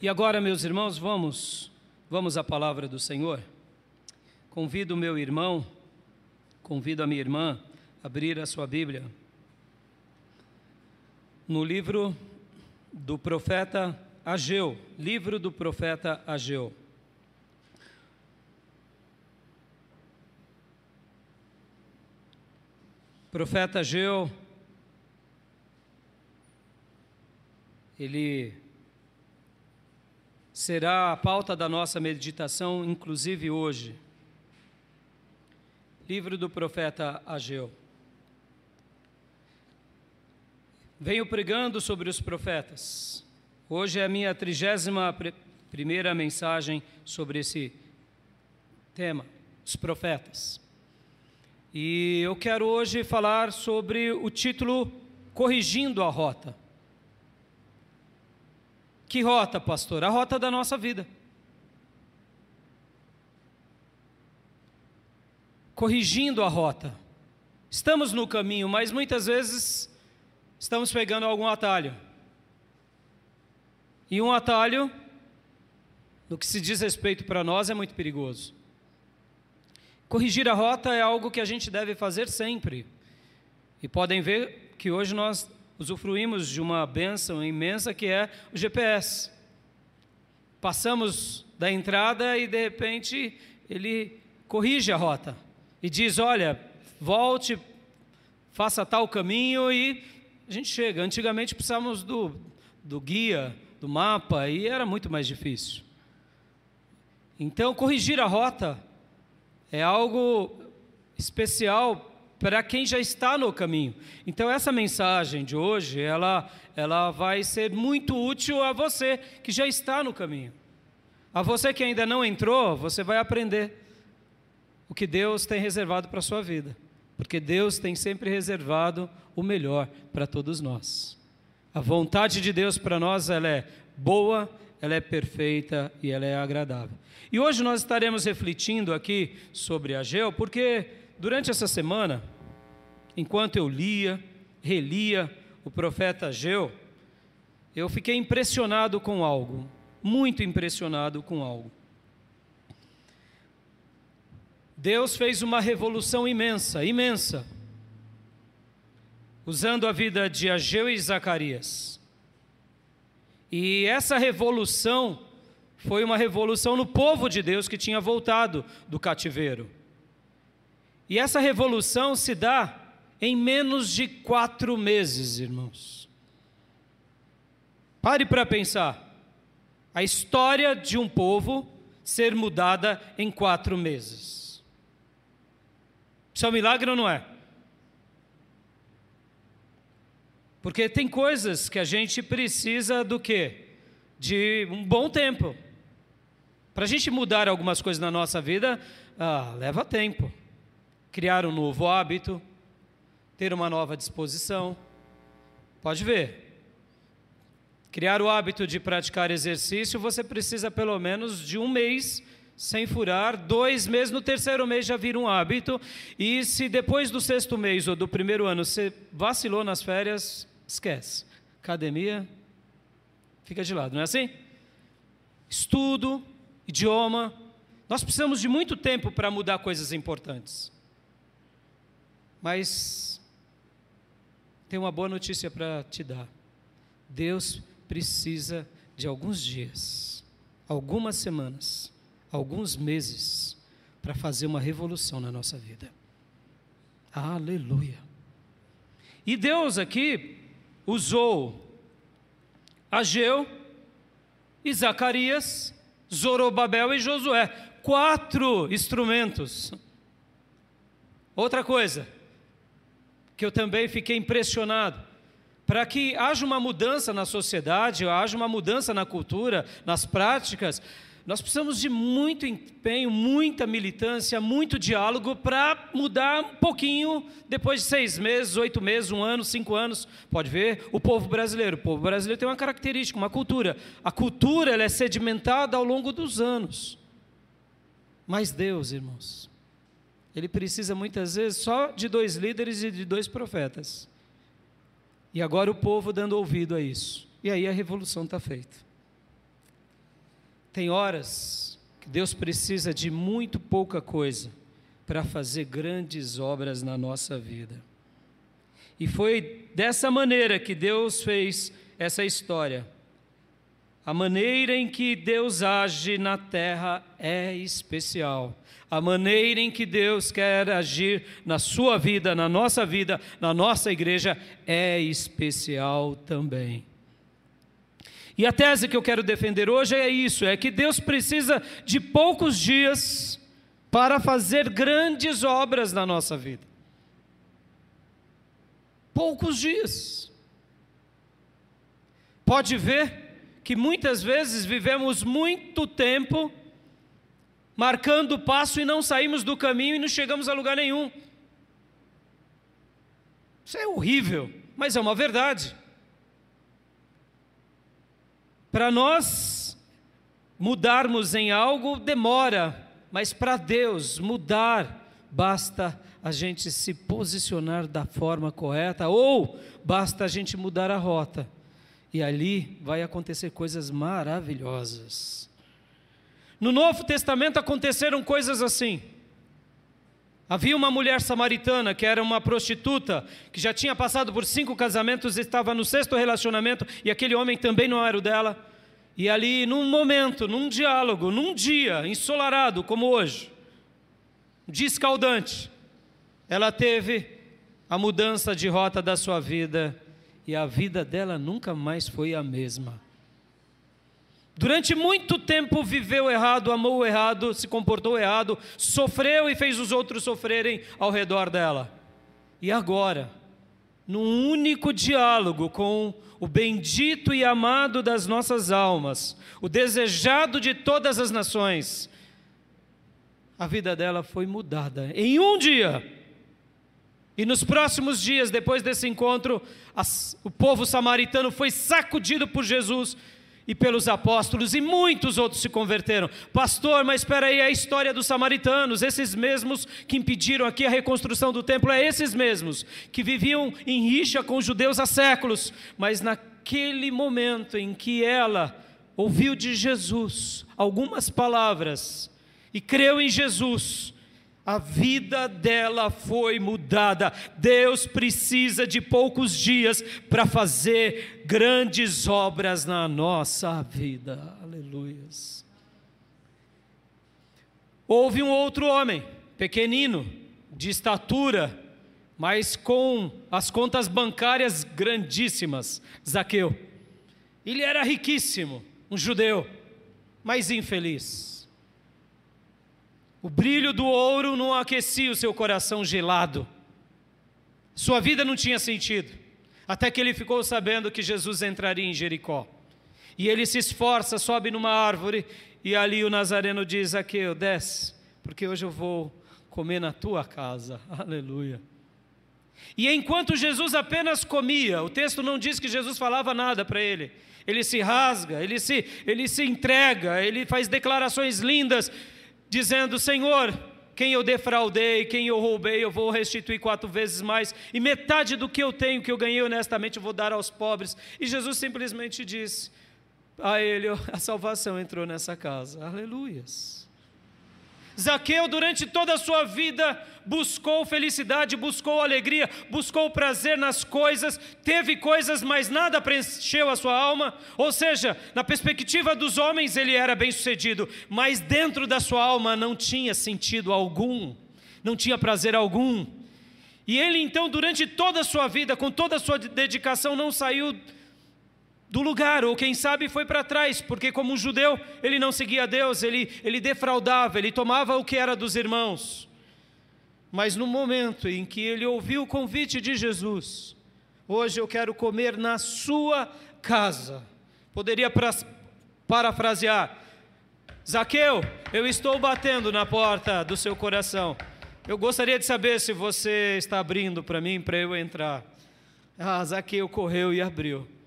E agora, meus irmãos, vamos, vamos à palavra do Senhor. Convido meu irmão, convido a minha irmã a abrir a sua Bíblia no livro do profeta Ageu, livro do profeta Ageu. Profeta Ageu, ele será a pauta da nossa meditação, inclusive hoje. Livro do profeta Ageu. Venho pregando sobre os profetas. Hoje é a minha trigésima primeira mensagem sobre esse tema, os profetas. E eu quero hoje falar sobre o título Corrigindo a Rota. Que rota, pastor? A rota da nossa vida. Corrigindo a rota. Estamos no caminho, mas muitas vezes estamos pegando algum atalho. E um atalho, no que se diz respeito para nós, é muito perigoso. Corrigir a rota é algo que a gente deve fazer sempre. E podem ver que hoje nós usufruímos de uma bênção imensa que é o GPS. Passamos da entrada e de repente ele corrige a rota e diz: Olha, volte, faça tal caminho e a gente chega. Antigamente precisávamos do, do guia, do mapa e era muito mais difícil. Então, corrigir a rota é algo especial para quem já está no caminho. Então essa mensagem de hoje, ela ela vai ser muito útil a você que já está no caminho. A você que ainda não entrou, você vai aprender o que Deus tem reservado para a sua vida. Porque Deus tem sempre reservado o melhor para todos nós. A vontade de Deus para nós ela é boa, ela é perfeita e ela é agradável. E hoje nós estaremos refletindo aqui sobre Ageu, porque Durante essa semana, enquanto eu lia, relia o profeta Ageu, eu fiquei impressionado com algo, muito impressionado com algo. Deus fez uma revolução imensa, imensa, usando a vida de Ageu e Zacarias. E essa revolução foi uma revolução no povo de Deus que tinha voltado do cativeiro. E essa revolução se dá em menos de quatro meses, irmãos. Pare para pensar. A história de um povo ser mudada em quatro meses. Isso é um milagre ou não é? Porque tem coisas que a gente precisa do quê? De um bom tempo. Para a gente mudar algumas coisas na nossa vida, ah, leva tempo criar um novo hábito, ter uma nova disposição. Pode ver. Criar o hábito de praticar exercício, você precisa pelo menos de um mês sem furar, dois meses, no terceiro mês já vira um hábito, e se depois do sexto mês ou do primeiro ano você vacilou nas férias, esquece. Academia fica de lado, não é assim? Estudo, idioma, nós precisamos de muito tempo para mudar coisas importantes. Mas tem uma boa notícia para te dar. Deus precisa de alguns dias, algumas semanas, alguns meses para fazer uma revolução na nossa vida. Aleluia. E Deus aqui usou Ageu e Zacarias, Zorobabel e Josué, quatro instrumentos. Outra coisa, que eu também fiquei impressionado. Para que haja uma mudança na sociedade, haja uma mudança na cultura, nas práticas, nós precisamos de muito empenho, muita militância, muito diálogo para mudar um pouquinho depois de seis meses, oito meses, um ano, cinco anos. Pode ver o povo brasileiro. O povo brasileiro tem uma característica, uma cultura. A cultura ela é sedimentada ao longo dos anos. Mas Deus, irmãos, ele precisa muitas vezes só de dois líderes e de dois profetas. E agora o povo dando ouvido a isso. E aí a revolução está feita. Tem horas que Deus precisa de muito pouca coisa para fazer grandes obras na nossa vida. E foi dessa maneira que Deus fez essa história. A maneira em que Deus age na terra é especial. A maneira em que Deus quer agir na sua vida, na nossa vida, na nossa igreja é especial também. E a tese que eu quero defender hoje é isso: é que Deus precisa de poucos dias para fazer grandes obras na nossa vida. Poucos dias. Pode ver que muitas vezes vivemos muito tempo marcando o passo e não saímos do caminho e não chegamos a lugar nenhum. Isso é horrível, mas é uma verdade. Para nós mudarmos em algo demora, mas para Deus mudar, basta a gente se posicionar da forma correta ou basta a gente mudar a rota. E ali vai acontecer coisas maravilhosas. No Novo Testamento aconteceram coisas assim. Havia uma mulher samaritana que era uma prostituta, que já tinha passado por cinco casamentos, estava no sexto relacionamento, e aquele homem também não era o dela. E ali, num momento, num diálogo, num dia ensolarado como hoje, descaldante, ela teve a mudança de rota da sua vida, e a vida dela nunca mais foi a mesma. Durante muito tempo viveu errado, amou errado, se comportou errado, sofreu e fez os outros sofrerem ao redor dela. E agora, num único diálogo com o bendito e amado das nossas almas, o desejado de todas as nações, a vida dela foi mudada em um dia. E nos próximos dias, depois desse encontro, as, o povo samaritano foi sacudido por Jesus e pelos apóstolos, e muitos outros se converteram. Pastor, mas espera aí, a história dos samaritanos, esses mesmos que impediram aqui a reconstrução do templo, é esses mesmos que viviam em rixa com os judeus há séculos, mas naquele momento em que ela ouviu de Jesus algumas palavras e creu em Jesus, a vida dela foi mudada. Deus precisa de poucos dias para fazer grandes obras na nossa vida. Aleluias. Houve um outro homem, pequenino, de estatura, mas com as contas bancárias grandíssimas, Zaqueu. Ele era riquíssimo, um judeu, mas infeliz o brilho do ouro não aquecia o seu coração gelado. Sua vida não tinha sentido. Até que ele ficou sabendo que Jesus entraria em Jericó. E ele se esforça, sobe numa árvore, e ali o Nazareno diz: Aqueu, desce, porque hoje eu vou comer na tua casa. Aleluia. E enquanto Jesus apenas comia, o texto não diz que Jesus falava nada para ele. Ele se rasga, ele se, ele se entrega, ele faz declarações lindas dizendo: Senhor, quem eu defraudei, quem eu roubei, eu vou restituir quatro vezes mais, e metade do que eu tenho, que eu ganhei honestamente, eu vou dar aos pobres. E Jesus simplesmente disse a ele: a salvação entrou nessa casa. Aleluias. Zaqueu, durante toda a sua vida, buscou felicidade, buscou alegria, buscou prazer nas coisas, teve coisas, mas nada preencheu a sua alma. Ou seja, na perspectiva dos homens, ele era bem-sucedido, mas dentro da sua alma não tinha sentido algum, não tinha prazer algum. E ele então, durante toda a sua vida, com toda a sua dedicação, não saiu do lugar, ou quem sabe foi para trás, porque como um judeu, ele não seguia Deus, ele, ele defraudava, ele tomava o que era dos irmãos. Mas no momento em que ele ouviu o convite de Jesus, hoje eu quero comer na sua casa, poderia parafrasear: Zaqueu, eu estou batendo na porta do seu coração. Eu gostaria de saber se você está abrindo para mim, para eu entrar. Ah, Zaqueu correu e abriu.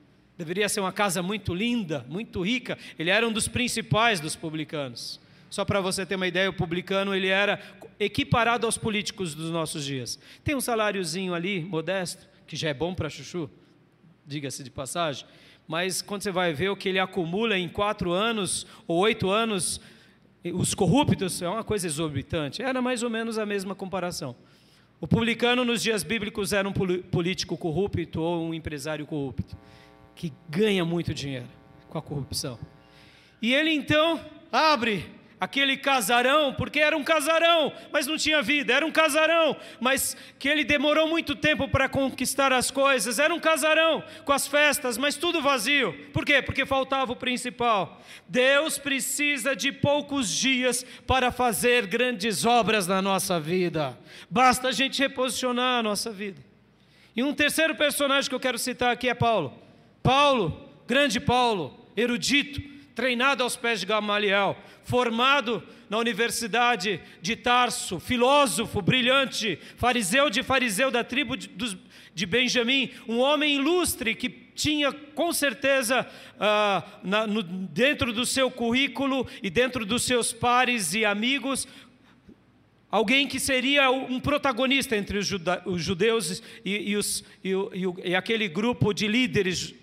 Deveria ser uma casa muito linda, muito rica. Ele era um dos principais dos publicanos. Só para você ter uma ideia, o publicano ele era equiparado aos políticos dos nossos dias. Tem um saláriozinho ali, modesto, que já é bom para chuchu, diga-se de passagem, mas quando você vai ver o que ele acumula em quatro anos ou oito anos, os corruptos, é uma coisa exorbitante. Era mais ou menos a mesma comparação. O publicano nos dias bíblicos era um político corrupto ou um empresário corrupto, que ganha muito dinheiro com a corrupção. E ele então abre aquele casarão, porque era um casarão, mas não tinha vida, era um casarão, mas que ele demorou muito tempo para conquistar as coisas, era um casarão com as festas, mas tudo vazio. Por quê? Porque faltava o principal. Deus precisa de poucos dias para fazer grandes obras na nossa vida, basta a gente reposicionar a nossa vida. E um terceiro personagem que eu quero citar aqui é Paulo. Paulo, grande Paulo, erudito, treinado aos pés de Gamaliel, formado na Universidade de Tarso, filósofo brilhante, fariseu de fariseu da tribo de, de Benjamim, um homem ilustre que tinha com certeza ah, na, no, dentro do seu currículo e dentro dos seus pares e amigos alguém que seria um protagonista entre os, judeus e, e, os, e, e, aquele grupo de líderes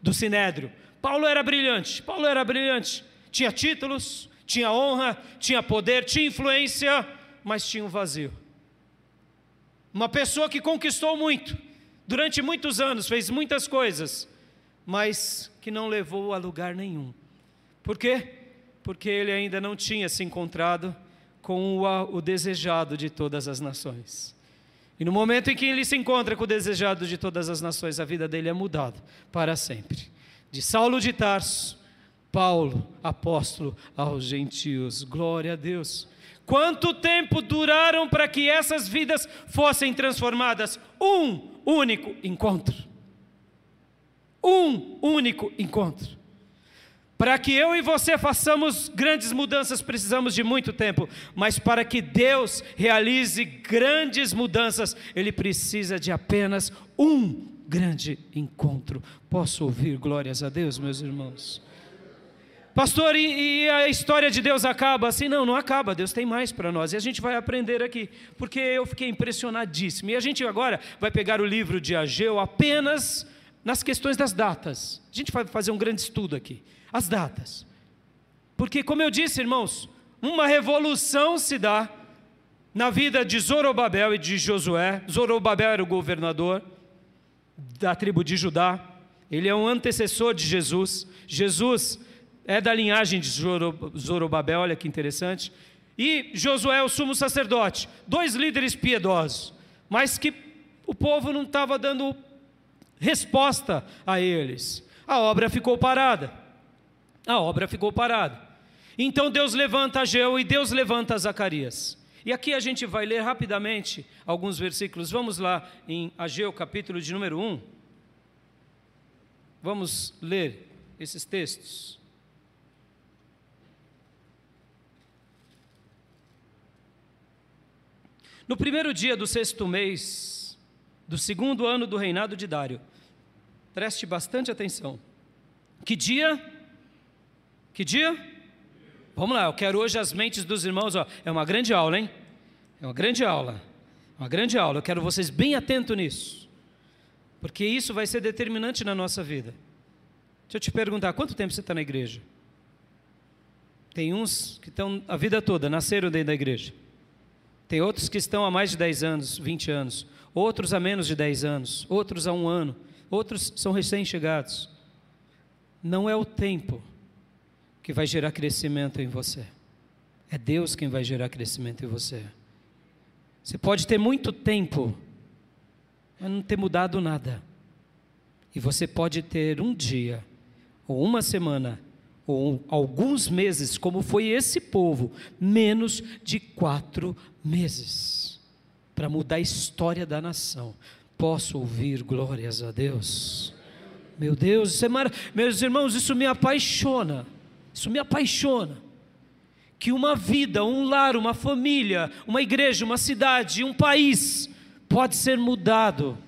do Sinédrio. Paulo era brilhante, Paulo era brilhante, tinha títulos, tinha honra, tinha poder, tinha influência, mas tinha um vazio. Uma pessoa que conquistou muito, durante muitos anos, fez muitas coisas, mas que não levou a lugar nenhum. Por quê? Porque ele ainda não tinha se encontrado com o, o desejado de todas as nações. E no momento em que ele se encontra com o desejado de todas as nações, a vida dele é mudada para sempre de Saulo de Tarso, Paulo, apóstolo aos gentios. Glória a Deus. Quanto tempo duraram para que essas vidas fossem transformadas? Um único encontro. Um único encontro. Para que eu e você façamos grandes mudanças, precisamos de muito tempo, mas para que Deus realize grandes mudanças, Ele precisa de apenas um grande encontro. Posso ouvir glórias a Deus, meus irmãos? Pastor, e, e, a história de Deus acaba assim? Não, não acaba. Deus tem mais para nós. E a gente vai aprender aqui, porque eu fiquei impressionadíssimo. E a gente agora vai pegar o livro de Ageu apenas nas questões das datas. A gente vai fazer um grande estudo aqui. As datas. Porque, como eu disse, irmãos, uma revolução se dá na vida de Zorobabel e de Josué. Zorobabel era o governador da tribo de Judá, ele é um antecessor de Jesus. Jesus é da linhagem de Zorobabel, olha que interessante. E Josué, o sumo sacerdote, dois líderes piedosos, mas que o povo não estava dando resposta a eles. A obra ficou parada. A obra ficou parada. Então Deus levanta Ageu e Deus levanta Zacarias. E aqui a gente vai ler rapidamente alguns versículos. Vamos lá em Ageu, capítulo de número 1. Vamos ler esses textos. No primeiro dia do sexto mês, do segundo ano do reinado de Dário, preste bastante atenção. Que dia? Que dia? Vamos lá, eu quero hoje as mentes dos irmãos. Ó, é uma grande aula, hein? É uma grande aula. Uma grande aula. Eu quero vocês bem atentos nisso. Porque isso vai ser determinante na nossa vida. Deixa eu te perguntar: quanto tempo você está na igreja? Tem uns que estão a vida toda, nasceram dentro da igreja. Tem outros que estão há mais de 10 anos, 20 anos. Outros há menos de 10 anos. Outros há um ano. Outros são recém-chegados. Não é o tempo que vai gerar crescimento em você. É Deus quem vai gerar crescimento em você. Você pode ter muito tempo, mas não ter mudado nada. E você pode ter um dia, ou uma semana, ou alguns meses, como foi esse povo, menos de quatro meses, para mudar a história da nação. Posso ouvir glórias a Deus? Meu Deus, isso é mar... meus irmãos, isso me apaixona. Isso me apaixona. Que uma vida, um lar, uma família, uma igreja, uma cidade, um país pode ser mudado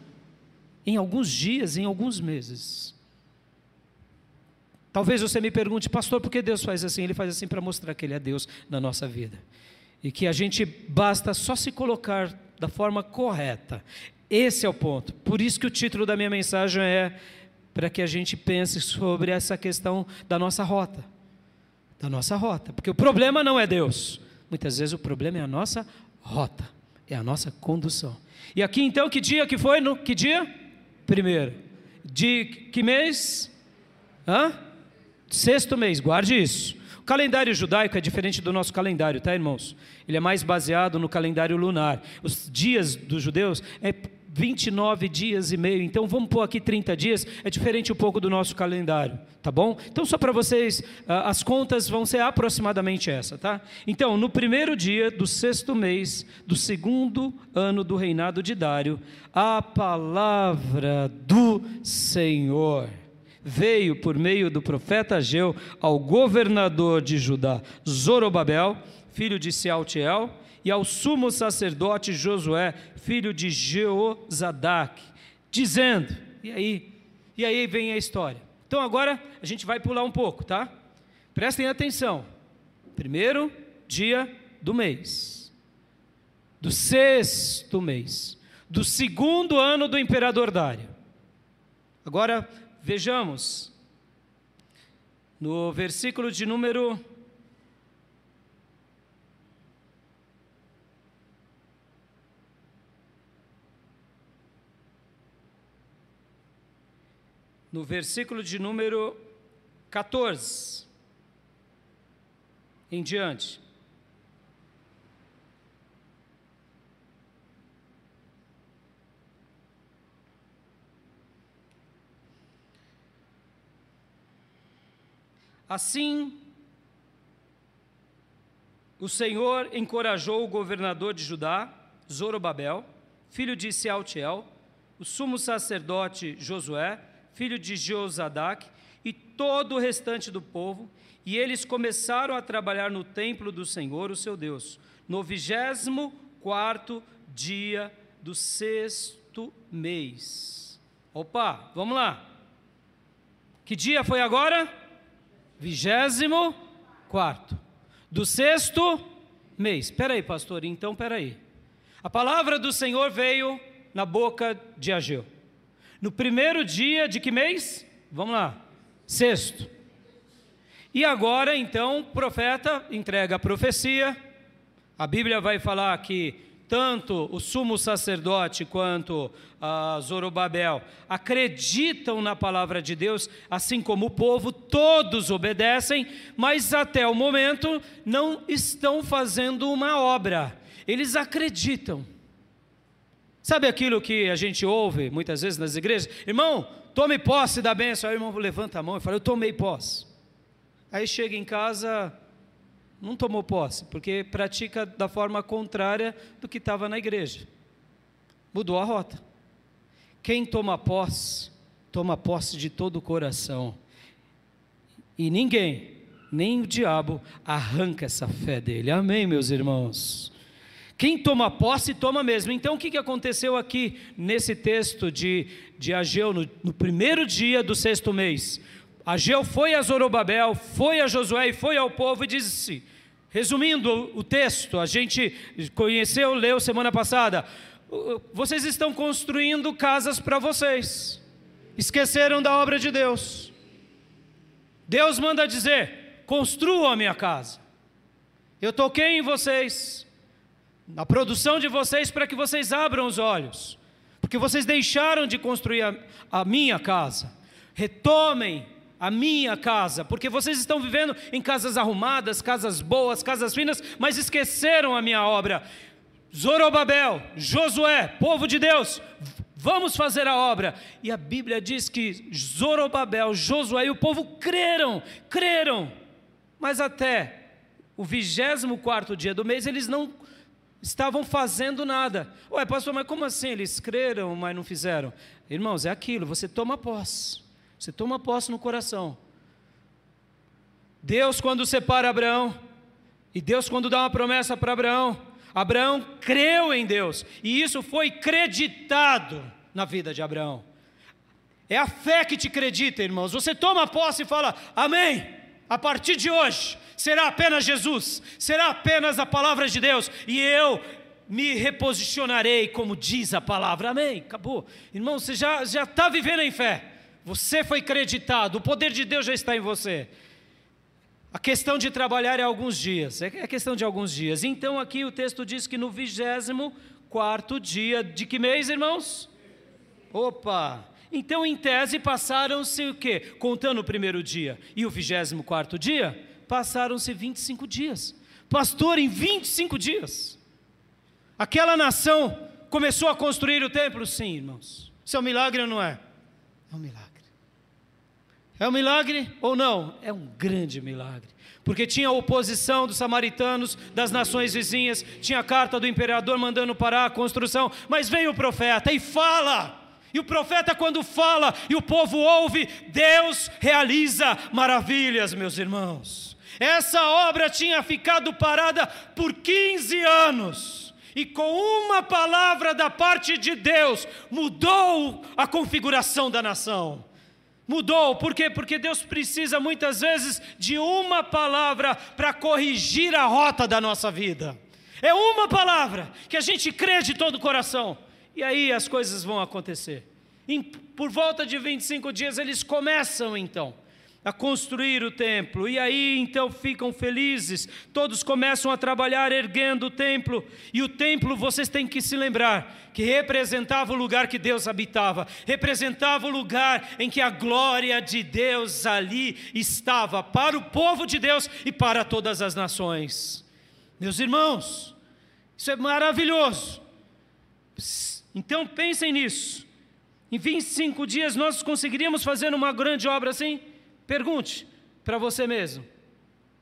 em alguns dias, em alguns meses. Talvez você me pergunte, pastor, por que Deus faz assim? Ele faz assim para mostrar que Ele é Deus na nossa vida. E que a gente basta só se colocar da forma correta. Esse é o ponto. Por isso que o título da minha mensagem é para que a gente pense sobre essa questão da nossa rota. Da nossa rota. Porque o problema não é Deus. Muitas vezes o problema é a nossa rota, é a nossa condução. E aqui então, que dia que foi? No, que dia? Primeiro. De que mês? Hã? Sexto mês, guarde isso. Calendário judaico é diferente do nosso calendário, tá, irmãos? Ele é mais baseado no calendário lunar. Os dias dos judeus é 29 dias e meio, então vamos pôr aqui 30 dias, é diferente um pouco do nosso calendário, tá bom? Então, só para vocês, ah, as contas vão ser aproximadamente essa, tá? Então, no primeiro dia do sexto mês do segundo ano do reinado de Dário, a palavra do Senhor veio por meio do profeta Ageu ao governador de Judá, Zorobabel, filho de Sealtiel, e ao sumo sacerdote Josué, filho de Jeozadac, dizendo, e aí, e aí vem a história. Então agora a gente vai pular um pouco, tá? Prestem atenção. Primeiro dia do mês, do sexto mês, do segundo ano do imperador Dário. Agora vejamos no versículo de número no versículo de número 14 em diante. Assim, o Senhor encorajou o governador de Judá, Zorobabel, filho de Sealtiel, o sumo sacerdote Josué, filho de Josadac, e todo o restante do povo, e eles começaram a trabalhar no templo do Senhor, o seu Deus, no vigésimo quarto dia do sexto mês. Opa, vamos lá. Que dia foi agora? Vigésimo quarto. Do sexto mês. Espera aí, pastor, então espera aí. A palavra do Senhor veio na boca de Ageu. No primeiro dia de que mês? Vamos lá. Sexto. E agora, então, o profeta entrega a profecia. A Bíblia vai falar que tanto o sumo sacerdote quanto a Zorobabel acreditam na palavra de Deus, assim como o povo, todos obedecem, mas até o momento não estão fazendo uma obra. Eles acreditam. Sabe aquilo que a gente ouve muitas vezes nas igrejas? Irmão, tome posse da bênção. Aí o irmão levanta a mão e fala: Eu tomei posse. Aí chega em casa, não tomou posse, porque pratica da forma contrária do que estava na igreja. Mudou a rota. Quem toma posse, toma posse de todo o coração. E ninguém, nem o diabo, arranca essa fé dele. Amém, meus irmãos? Quem toma posse, toma mesmo. Então, o que aconteceu aqui nesse texto de, de Ageu, no, no primeiro dia do sexto mês? Ageu foi a Zorobabel, foi a Josué e foi ao povo e disse: resumindo o texto, a gente conheceu, leu semana passada, vocês estão construindo casas para vocês, esqueceram da obra de Deus. Deus manda dizer: construam a minha casa. Eu toquei em vocês, na produção de vocês para que vocês abram os olhos, porque vocês deixaram de construir a, a minha casa. Retomem a minha casa, porque vocês estão vivendo em casas arrumadas, casas boas, casas finas, mas esqueceram a minha obra. Zorobabel, Josué, povo de Deus, vamos fazer a obra. E a Bíblia diz que Zorobabel, Josué e o povo creram, creram, mas até o vigésimo quarto dia do mês eles não estavam fazendo nada. Ué, pastor, mas como assim? Eles creram, mas não fizeram? Irmãos, é aquilo, você toma posse. Você toma posse no coração. Deus, quando separa Abraão, e Deus, quando dá uma promessa para Abraão, Abraão creu em Deus, e isso foi creditado na vida de Abraão. É a fé que te acredita, irmãos. Você toma posse e fala: Amém. A partir de hoje, será apenas Jesus, será apenas a palavra de Deus, e eu me reposicionarei como diz a palavra, amém, acabou. Irmão, você já está vivendo em fé, Você foi creditado, o poder de Deus já está em você. A questão de trabalhar é alguns dias, é questão de alguns dias. Então aqui o texto diz que no vigésimo quarto dia de que mês, irmãos? Opa! Então, em tese, passaram-se o quê? Contando o primeiro dia e o vigésimo quarto dia, passaram-se 25 dias. Pastor, em 25 dias. Aquela nação começou a construir o templo? Sim, irmãos. Isso é um milagre ou não é? É um milagre. É um milagre ou não? É um grande milagre. Porque tinha oposição dos samaritanos, das nações vizinhas, tinha a carta do imperador mandando parar a construção, mas vem o profeta e fala. E o profeta, quando fala e o povo ouve, Deus realiza maravilhas, meus irmãos. Essa obra tinha ficado parada por 15 anos. E com uma palavra da parte de Deus, mudou a configuração da nação. Mudou, por quê? Porque Deus precisa muitas vezes de uma palavra para corrigir a rota da nossa vida. É uma palavra que a gente crê de todo o coração. E aí as coisas vão acontecer. Em, por volta de 25 dias eles começam então a construir o templo. E aí então ficam felizes, todos começam a trabalhar erguendo o templo. E o templo, vocês têm que se lembrar, que representava o lugar que Deus habitava, representava o lugar em que a glória de Deus ali estava, para o povo de Deus e para todas as nações. Meus irmãos, isso é maravilhoso. Então pensem nisso. Em 25 dias nós conseguiríamos fazer uma grande obra assim? Pergunte para você mesmo.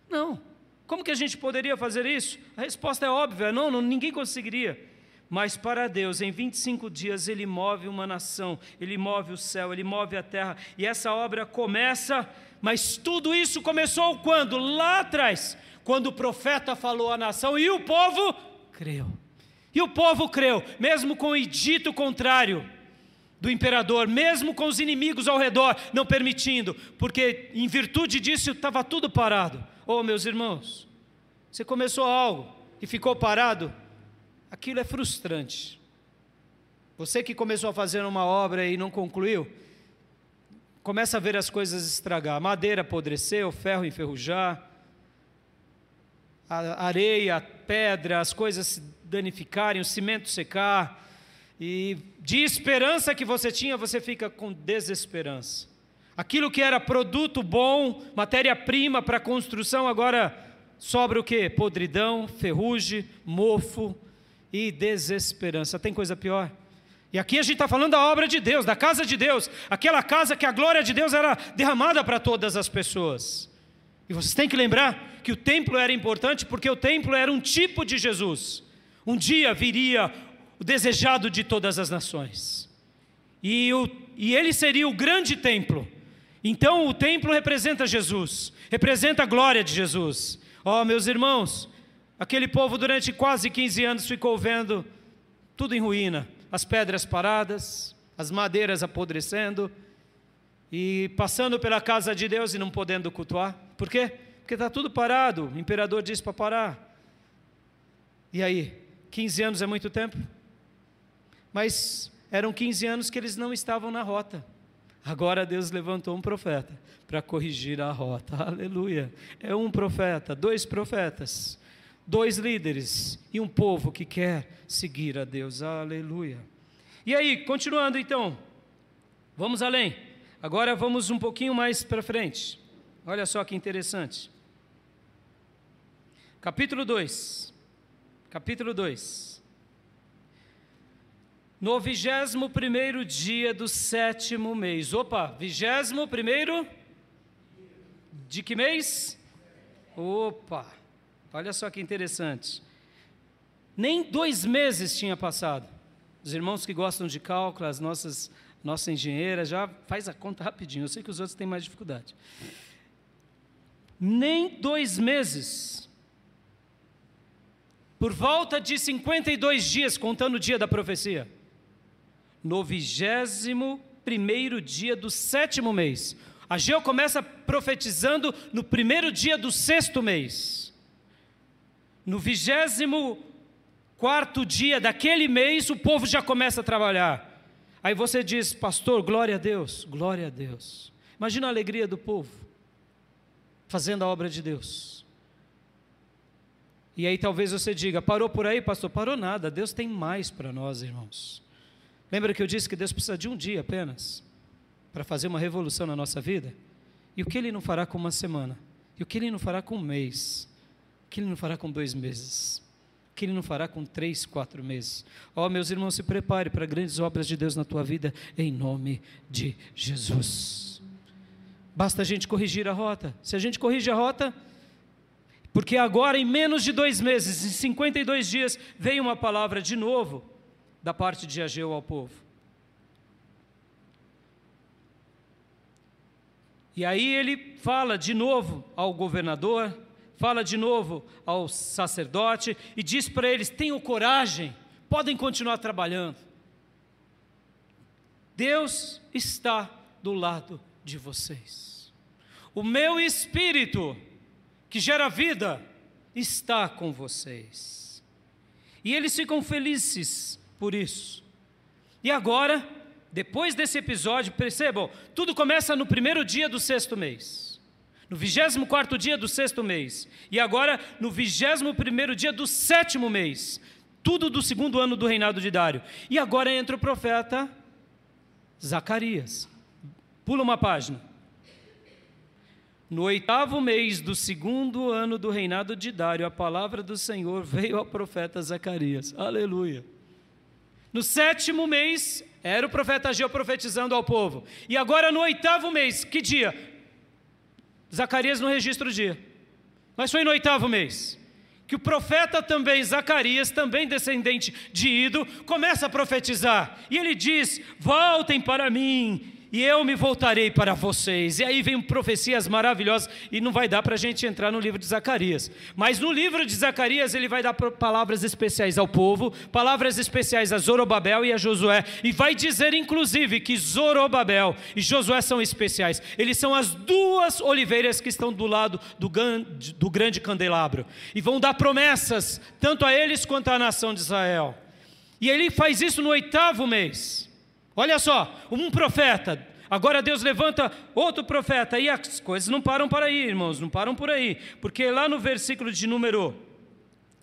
Não. Como que a gente poderia fazer isso? A resposta é óbvia: não, não ninguém conseguiria. Mas para Deus, em 25 dias, Ele move uma nação, Ele move o céu, Ele move a terra, e essa obra começa, mas tudo isso começou quando? Lá atrás, quando o profeta falou à nação e o povo creu. E o povo creu, mesmo com o dito contrário do imperador, mesmo com os inimigos ao redor não permitindo, porque em virtude disso estava tudo parado. Oh, meus irmãos, você começou algo e ficou parado, aquilo é frustrante. Você que começou a fazer uma obra e não concluiu, começa a ver as coisas estragar. Madeira apodrecer, o ferro enferrujar, a areia, a pedra, as coisas se danificarem, o cimento secar e de esperança que você tinha, você fica com desesperança. Aquilo que era produto bom, matéria-prima para construção, agora sobra o que? Podridão, ferrugem, mofo e desesperança. Tem coisa pior? E aqui a gente está falando da obra de Deus, da casa de Deus, aquela casa que a glória de Deus era derramada para todas as pessoas. E vocês têm que lembrar que o templo era importante porque o templo era um tipo de Jesus. Um dia viria o desejado de todas as nações. E, o, e ele seria o grande templo. Então o templo representa Jesus, representa a glória de Jesus. Ó, oh, meus irmãos, aquele povo durante quase 15 anos ficou vendo tudo em ruína, as pedras paradas, as madeiras apodrecendo e passando pela casa de Deus e não podendo cultuar. Por quê? Porque está tudo parado. O imperador disse para parar. E aí, 15 anos é muito tempo? Mas eram 15 anos que eles não estavam na rota. Agora Deus levantou um profeta para corrigir a rota. Aleluia. É um profeta, dois profetas, dois líderes e um povo que quer seguir a Deus. Aleluia. E aí, continuando então, vamos além. Agora vamos um pouquinho mais para frente. Olha só que interessante. Capítulo 2. Capítulo 2. No vigésimo primeiro dia do sétimo mês. Opa, vigésimo primeiro? De que mês? Opa, olha só que interessante. Nem dois meses tinha passado. Os irmãos que gostam de cálculo, as nossas, nossa engenheira, já faz a conta rapidinho. Eu sei que os outros têm mais dificuldade. Nem dois meses. Por volta de 52 dias, contando o dia da profecia no vigésimo primeiro dia do sétimo mês. Ageu começa profetizando no primeiro dia do sexto mês. No vigésimo quarto dia daquele mês, o povo já começa a trabalhar. Aí você diz, pastor, glória a Deus, glória a Deus. Imagina a alegria do povo fazendo a obra de Deus. E aí talvez você diga, parou por aí, pastor? Parou nada, Deus tem mais para nós, irmãos. Lembra que eu disse que Deus precisa de um dia apenas para fazer uma revolução na nossa vida? E o que Ele não fará com uma semana? E o que Ele não fará com um mês? O que Ele não fará com dois meses? O que Ele não fará com três, quatro meses? Ó, oh, meus irmãos, se prepare para grandes obras de Deus na tua vida, em nome de Jesus. Basta a gente corrigir a rota. Se a gente corrige a rota, porque agora, em menos de dois meses, em 52 dias, veio uma palavra de novo da parte de Ageu ao povo. E aí ele fala de novo ao governador, fala de novo ao sacerdote e diz para eles: tenham coragem, podem continuar trabalhando. Deus está do lado de vocês. O meu espírito que gera vida, está com vocês. E eles ficam felizes por isso. E agora, depois desse episódio, percebam, tudo começa no primeiro dia do sexto mês. No vigésimo quarto dia do sexto mês. E agora, no vigésimo primeiro dia do sétimo mês. Tudo do segundo ano do reinado de Dário. E agora entra o profeta Zacarias. Pula uma página. No oitavo mês do segundo ano do reinado de Dário, a palavra do Senhor veio ao profeta Zacarias. Aleluia. No sétimo mês, era o profeta Ageu profetizando ao povo. E agora no oitavo mês, que dia? Zacarias não registra o dia. Mas foi no oitavo mês. Que o profeta também, Zacarias, também descendente de Ido, começa a profetizar. E ele diz: Voltem para mim e eu me voltarei para vocês. E aí vem profecias maravilhosas, e não vai dar para a gente entrar no livro de Zacarias. Mas no livro de Zacarias, ele vai dar palavras especiais ao povo, palavras especiais a Zorobabel e a Josué, e vai dizer, inclusive, que Zorobabel e Josué são especiais. Eles são as duas oliveiras que estão do lado do, do grande candelabro, e vão dar promessas, tanto a eles quanto à nação de Israel. E ele faz isso no oitavo mês. Olha só, um profeta, agora Deus levanta outro profeta, e as coisas não param por aí, irmãos, não param por aí, porque lá no versículo de número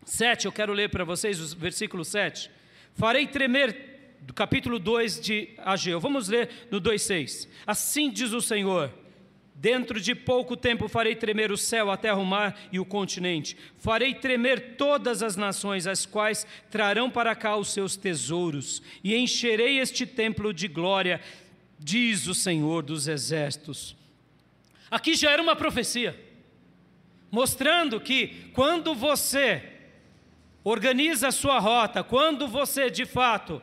7, eu quero ler para vocês o versículo 7. Farei tremer, do capítulo 2 de Ageu, vamos ler no 2,6. Assim diz o Senhor Dentro de pouco tempo farei tremer o céu, a terra, o mar e o continente. Farei tremer todas as nações, as quais trarão para cá os seus tesouros, e encherei este templo de glória, diz o Senhor dos exércitos. Aqui já era uma profecia, mostrando que quando você organiza a sua rota, quando você de fato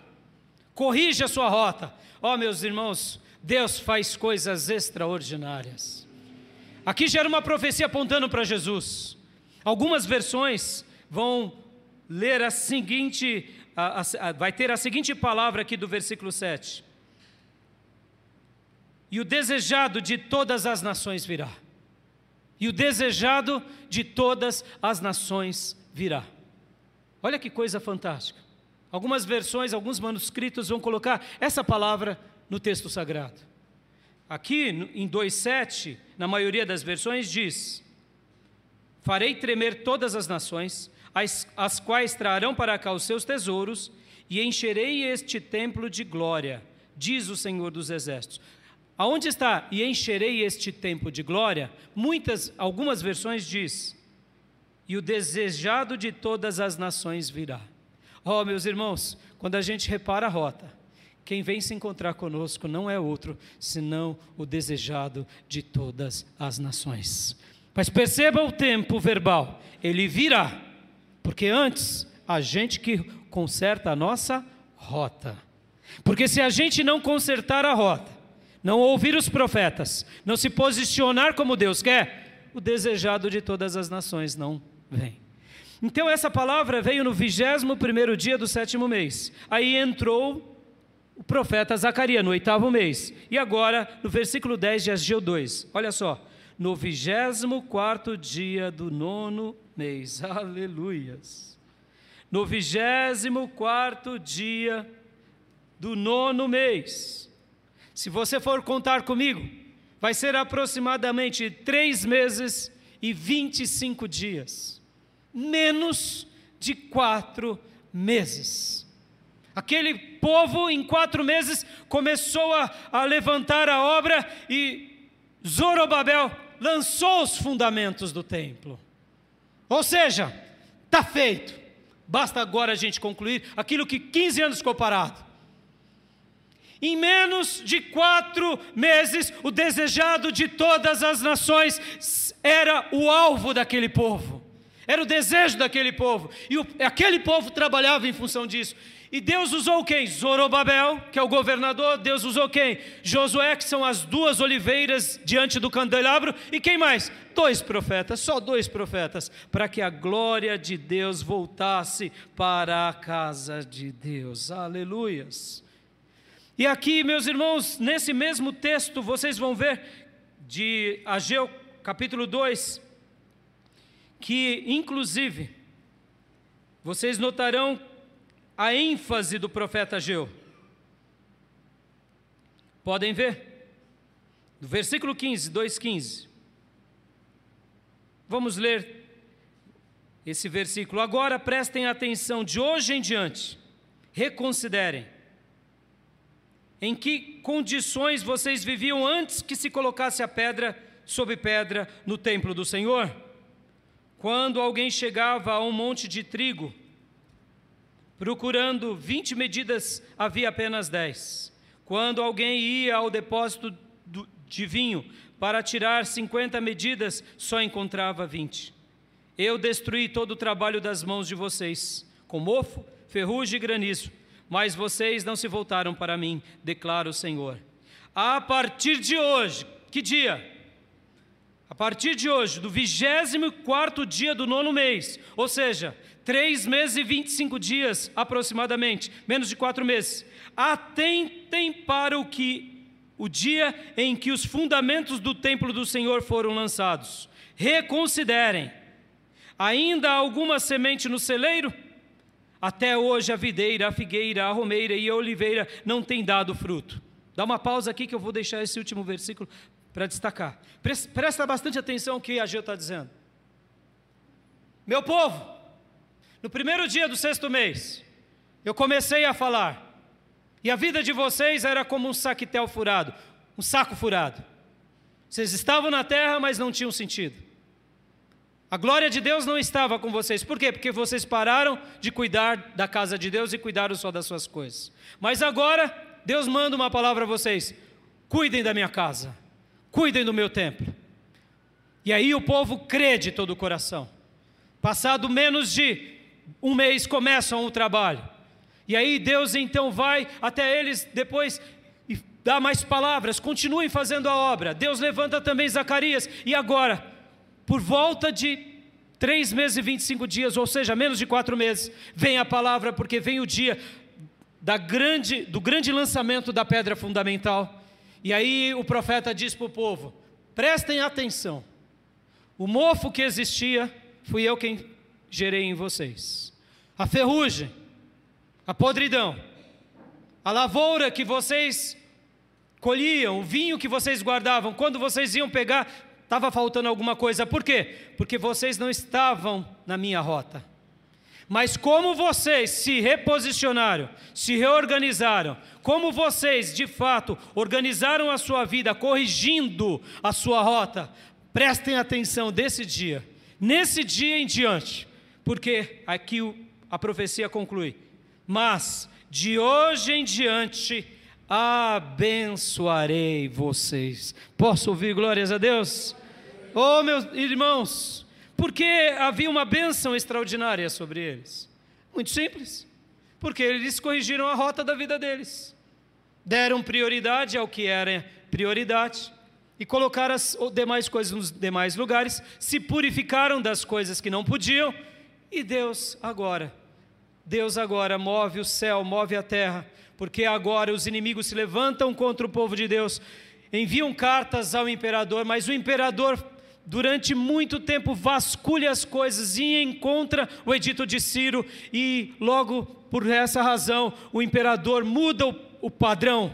corrige a sua rota, ó oh, meus irmãos, Deus faz coisas extraordinárias. Aqui gera uma profecia apontando para Jesus. Algumas versões vão ler a seguinte, a, a, a, vai ter a seguinte palavra aqui do versículo 7. E o desejado de todas as nações virá. E o desejado de todas as nações virá. Olha que coisa fantástica. Algumas versões, alguns manuscritos vão colocar essa palavra no texto sagrado. Aqui em 2,7, na maioria das versões, diz: Farei tremer todas as nações, as, as quais trarão para cá os seus tesouros, e encherei este templo de glória, diz o Senhor dos Exércitos. Aonde está e encherei este templo de glória? Muitas, algumas versões diz: e o desejado de todas as nações virá. Oh, meus irmãos, quando a gente repara a rota, quem vem se encontrar conosco não é outro, senão o desejado de todas as nações. Mas perceba o tempo verbal, ele virá, porque antes a gente que conserta a nossa rota. Porque se a gente não consertar a rota, não ouvir os profetas, não se posicionar como Deus quer, o desejado de todas as nações não vem. Então essa palavra veio no vigésimo primeiro dia do sétimo mês. Aí entrou o profeta Zacarias, no oitavo mês. E agora, no versículo 10 de Ageu 2, olha só. No vigésimo quarto dia do nono mês, aleluias. No vigésimo quarto dia do nono mês. Se você for contar comigo, vai ser aproximadamente três meses e 25 dias, menos de quatro meses. Aquele povo, em quatro meses, começou a, a levantar a obra e Zorobabel lançou os fundamentos do templo. Ou seja, está feito. Basta agora a gente concluir aquilo que 15 anos ficou parado. Em menos de quatro meses, o desejado de todas as nações era o alvo daquele povo, era o desejo daquele povo, e o, aquele povo trabalhava em função disso. E Deus usou quem? Zorobabel, que é o governador. Deus usou quem? Josué, que são as duas oliveiras diante do candelabro. E quem mais? Dois profetas, só dois profetas, para que a glória de Deus voltasse para a casa de Deus. Aleluias. E aqui, meus irmãos, nesse mesmo texto, vocês vão ver de Ageu, capítulo 2, que inclusive vocês notarão a ênfase do profeta Ageu. Podem ver? Do versículo 15, 2,15. Vamos ler esse versículo. Agora prestem atenção, de hoje em diante, reconsiderem. Em que condições vocês viviam antes que se colocasse a pedra sobre pedra no templo do Senhor? Quando alguém chegava a um monte de trigo, Procurando 20 medidas, havia apenas 10. Quando alguém ia ao depósito de vinho para tirar 50 medidas, só encontrava 20. Eu destruí todo o trabalho das mãos de vocês, com mofo, ferrugem e granizo, mas vocês não se voltaram para mim, declara o Senhor. A partir de hoje, que dia? A partir de hoje, do 24 dia do nono mês, ou seja, três meses e 25 dias aproximadamente, menos de quatro meses. Atentem para o que o dia em que os fundamentos do templo do Senhor foram lançados. Reconsiderem. Ainda há alguma semente no celeiro? Até hoje a videira, a figueira, a romeira e a oliveira não têm dado fruto. Dá uma pausa aqui que eu vou deixar esse último versículo para destacar. Presta bastante atenção ao que Ageu está dizendo. Meu povo, no primeiro dia do sexto mês, eu comecei a falar, e a vida de vocês era como um saquetel furado, um saco furado. Vocês estavam na terra, mas não tinham sentido. A glória de Deus não estava com vocês. Por quê? Porque vocês pararam de cuidar da casa de Deus e cuidaram só das suas coisas. Mas agora, Deus manda uma palavra a vocês: cuidem da minha casa, cuidem do meu templo. E aí o povo crê de todo o coração. Passado menos de um mês começam o trabalho. E aí Deus então vai até eles depois e dá mais palavras, continuem fazendo a obra. Deus levanta também Zacarias. E agora, por volta de três meses e 25 dias, ou seja, menos de quatro meses, vem a palavra, porque vem o dia da grande, do grande lançamento da pedra fundamental. E aí o profeta diz para o povo: prestem atenção, o mofo que existia, fui eu quem gerei em vocês. A ferrugem, a podridão, a lavoura que vocês colhiam, o vinho que vocês guardavam, quando vocês iam pegar, estava faltando alguma coisa. Por quê? Porque vocês não estavam na minha rota. Mas como vocês se reposicionaram, se reorganizaram, como vocês de fato organizaram a sua vida, corrigindo a sua rota, prestem atenção desse dia, nesse dia em diante, porque aqui a profecia conclui: Mas de hoje em diante abençoarei vocês. Posso ouvir glórias a Deus? Oh, meus irmãos, porque havia uma bênção extraordinária sobre eles. Muito simples. Porque eles corrigiram a rota da vida deles. Deram prioridade ao que era prioridade e colocaram as demais coisas nos demais lugares, se purificaram das coisas que não podiam e Deus agora, Deus agora move o céu, move a terra, porque agora os inimigos se levantam contra o povo de Deus, enviam cartas ao imperador, mas o imperador durante muito tempo vasculha as coisas e encontra o edito de Ciro e logo por essa razão o imperador muda o padrão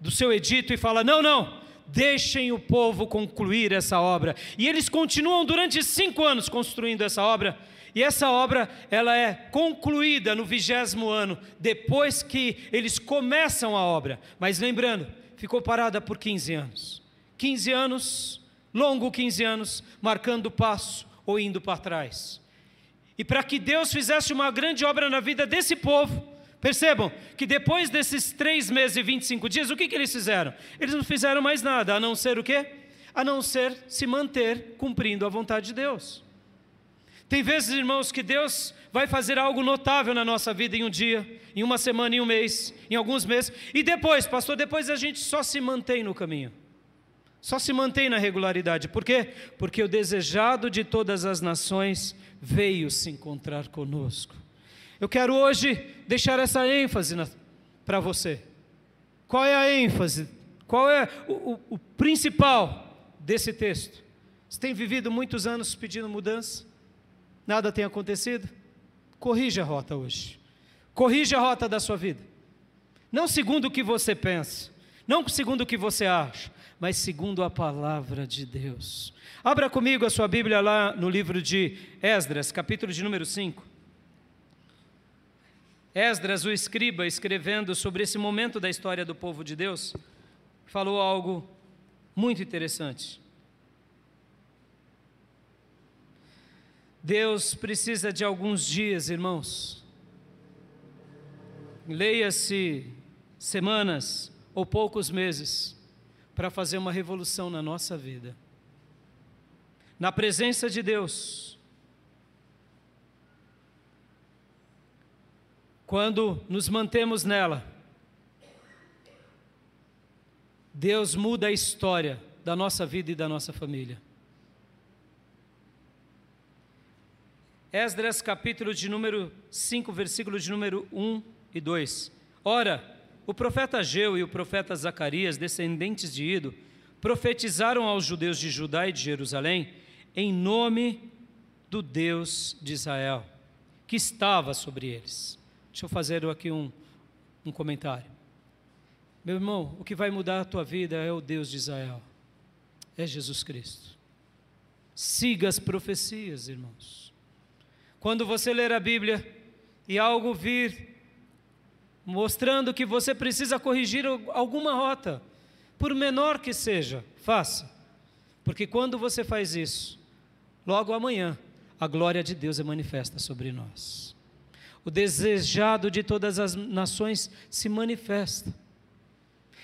do seu edito e fala: não, não, deixem o povo concluir essa obra. E eles continuam durante cinco anos construindo essa obra. E essa obra ela é concluída no vigésimo ano, depois que eles começam a obra. Mas lembrando, ficou parada por 15 anos. 15 anos, longo 15 anos, marcando o passo ou indo para trás. E para que Deus fizesse uma grande obra na vida desse povo, Percebam que depois desses três meses e 25 dias, o que, que eles fizeram? Eles não fizeram mais nada, a não ser o quê? A não ser se manter cumprindo a vontade de Deus. Tem vezes, irmãos, que Deus vai fazer algo notável na nossa vida em um dia, em uma semana, em um mês, em alguns meses, e depois, pastor, depois a gente só se mantém no caminho, só se mantém na regularidade. Por quê? Porque o desejado de todas as nações veio se encontrar conosco. Eu quero hoje deixar essa ênfase para você. Qual é a ênfase? Qual é o, o, o principal desse texto? Você tem vivido muitos anos pedindo mudança? Nada tem acontecido? Corrija a rota hoje. Corrija a rota da sua vida. Não segundo o que você pensa, não segundo o que você acha, mas segundo a palavra de Deus. Abra comigo a sua Bíblia lá no livro de Esdras, capítulo de número 5. Esdras, o escriba, escrevendo sobre esse momento da história do povo de Deus, falou algo muito interessante. Deus precisa de alguns dias, irmãos. Leia-se semanas ou poucos meses para fazer uma revolução na nossa vida. Na presença de Deus, quando nos mantemos nela, Deus muda a história da nossa vida e da nossa família. Esdras, capítulo de número 5, versículo de número 1 e 2. Ora, o profeta Ageu e o profeta Zacarias, descendentes de Ido, profetizaram aos judeus de Judá e de Jerusalém em nome do Deus de Israel, que estava sobre eles. Deixa eu fazer aqui um, um comentário. Meu irmão, o que vai mudar a tua vida é o Deus de Israel, é Jesus Cristo. Siga as profecias, irmãos. Quando você ler a Bíblia e algo vir mostrando que você precisa corrigir alguma rota, por menor que seja, faça. Porque quando você faz isso, logo amanhã, a glória de Deus é manifesta sobre nós o desejado de todas as nações se manifesta.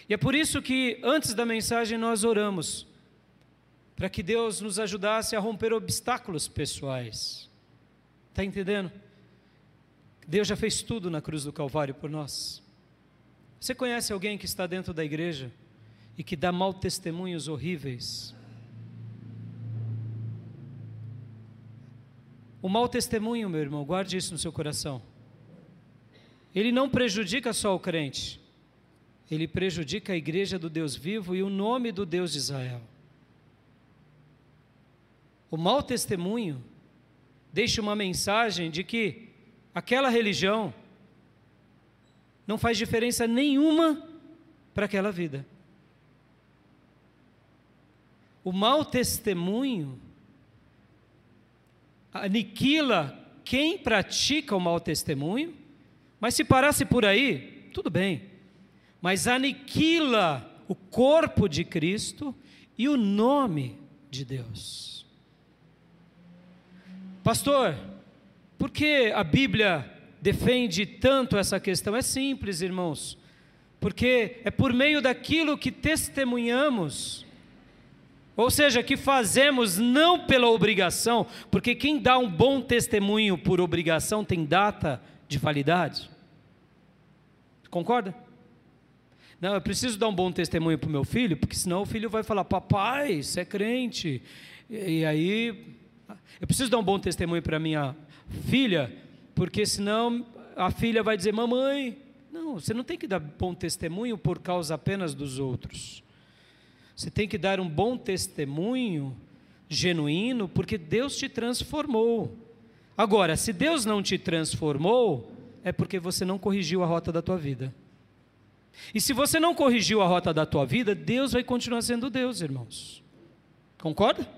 E é por isso que antes da mensagem nós oramos, para que Deus nos ajudasse a romper obstáculos pessoais. Está entendendo? Deus já fez tudo na cruz do Calvário por nós. Você conhece alguém que está dentro da igreja e que dá mal testemunhos horríveis? O mau testemunho, meu irmão, guarde isso no seu coração. Ele não prejudica só o crente, ele prejudica a igreja do Deus vivo e o nome do Deus de Israel. O mau testemunho deixa uma mensagem de que aquela religião não faz diferença nenhuma para aquela vida. O mau testemunho aniquila quem pratica o mau testemunho, mas se parasse por aí, tudo bem, mas aniquila o corpo de Cristo e o nome de Deus. Pastor, por que a Bíblia defende tanto essa questão? É simples, irmãos, porque é por meio daquilo que testemunhamos ou seja, que fazemos não pela obrigação, porque quem dá um bom testemunho por obrigação tem data de validade. Concorda? Não, eu preciso dar um bom testemunho para o meu filho, porque senão o filho vai falar: Papai, você é crente. E, e aí, eu preciso dar um bom testemunho para minha filha, porque senão a filha vai dizer: Mamãe. Não, você não tem que dar bom testemunho por causa apenas dos outros. Você tem que dar um bom testemunho genuíno, porque Deus te transformou. Agora, se Deus não te transformou, é porque você não corrigiu a rota da tua vida. E se você não corrigiu a rota da tua vida, Deus vai continuar sendo Deus, irmãos. Concorda?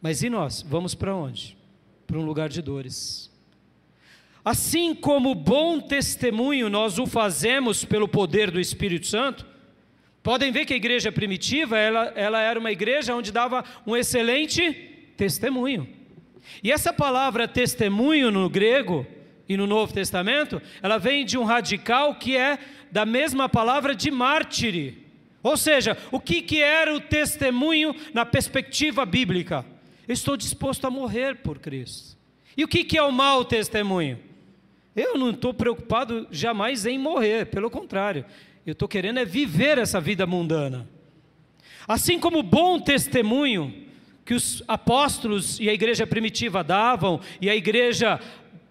Mas e nós? Vamos para onde? Para um lugar de dores. Assim como bom testemunho nós o fazemos pelo poder do Espírito Santo, podem ver que a igreja primitiva, ela, ela era uma igreja onde dava um excelente testemunho. E essa palavra testemunho no grego e no Novo Testamento, ela vem de um radical que é da mesma palavra de mártire. Ou seja, o que, que era o testemunho na perspectiva bíblica? Eu estou disposto a morrer por Cristo. E o que, é o mau testemunho? Eu não estou preocupado jamais em morrer, pelo contrário, eu estou querendo é viver essa vida mundana. Assim como o bom testemunho que os apóstolos e a igreja primitiva davam, e a igreja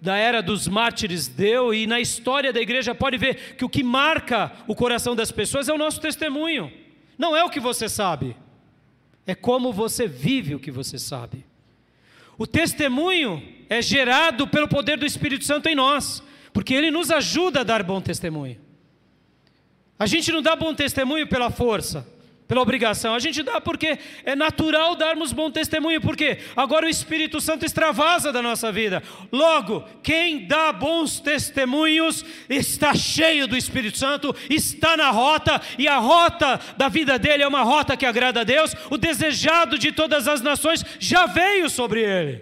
da era dos mártires deu, e na história da igreja pode ver que o que marca o coração das pessoas é o nosso testemunho, não é o que você sabe, é como você vive o que você sabe. O testemunho é gerado pelo poder do Espírito Santo em nós, porque ele nos ajuda a dar bom testemunho. A gente não dá bom testemunho pela força, pela obrigação. A gente dá porque é natural darmos bom testemunho, porque agora o Espírito Santo extravasa da nossa vida. Logo, quem dá bons testemunhos está cheio do Espírito Santo, está na rota, e a rota da vida dele é uma rota que agrada a Deus. O desejado de todas as nações já veio sobre ele.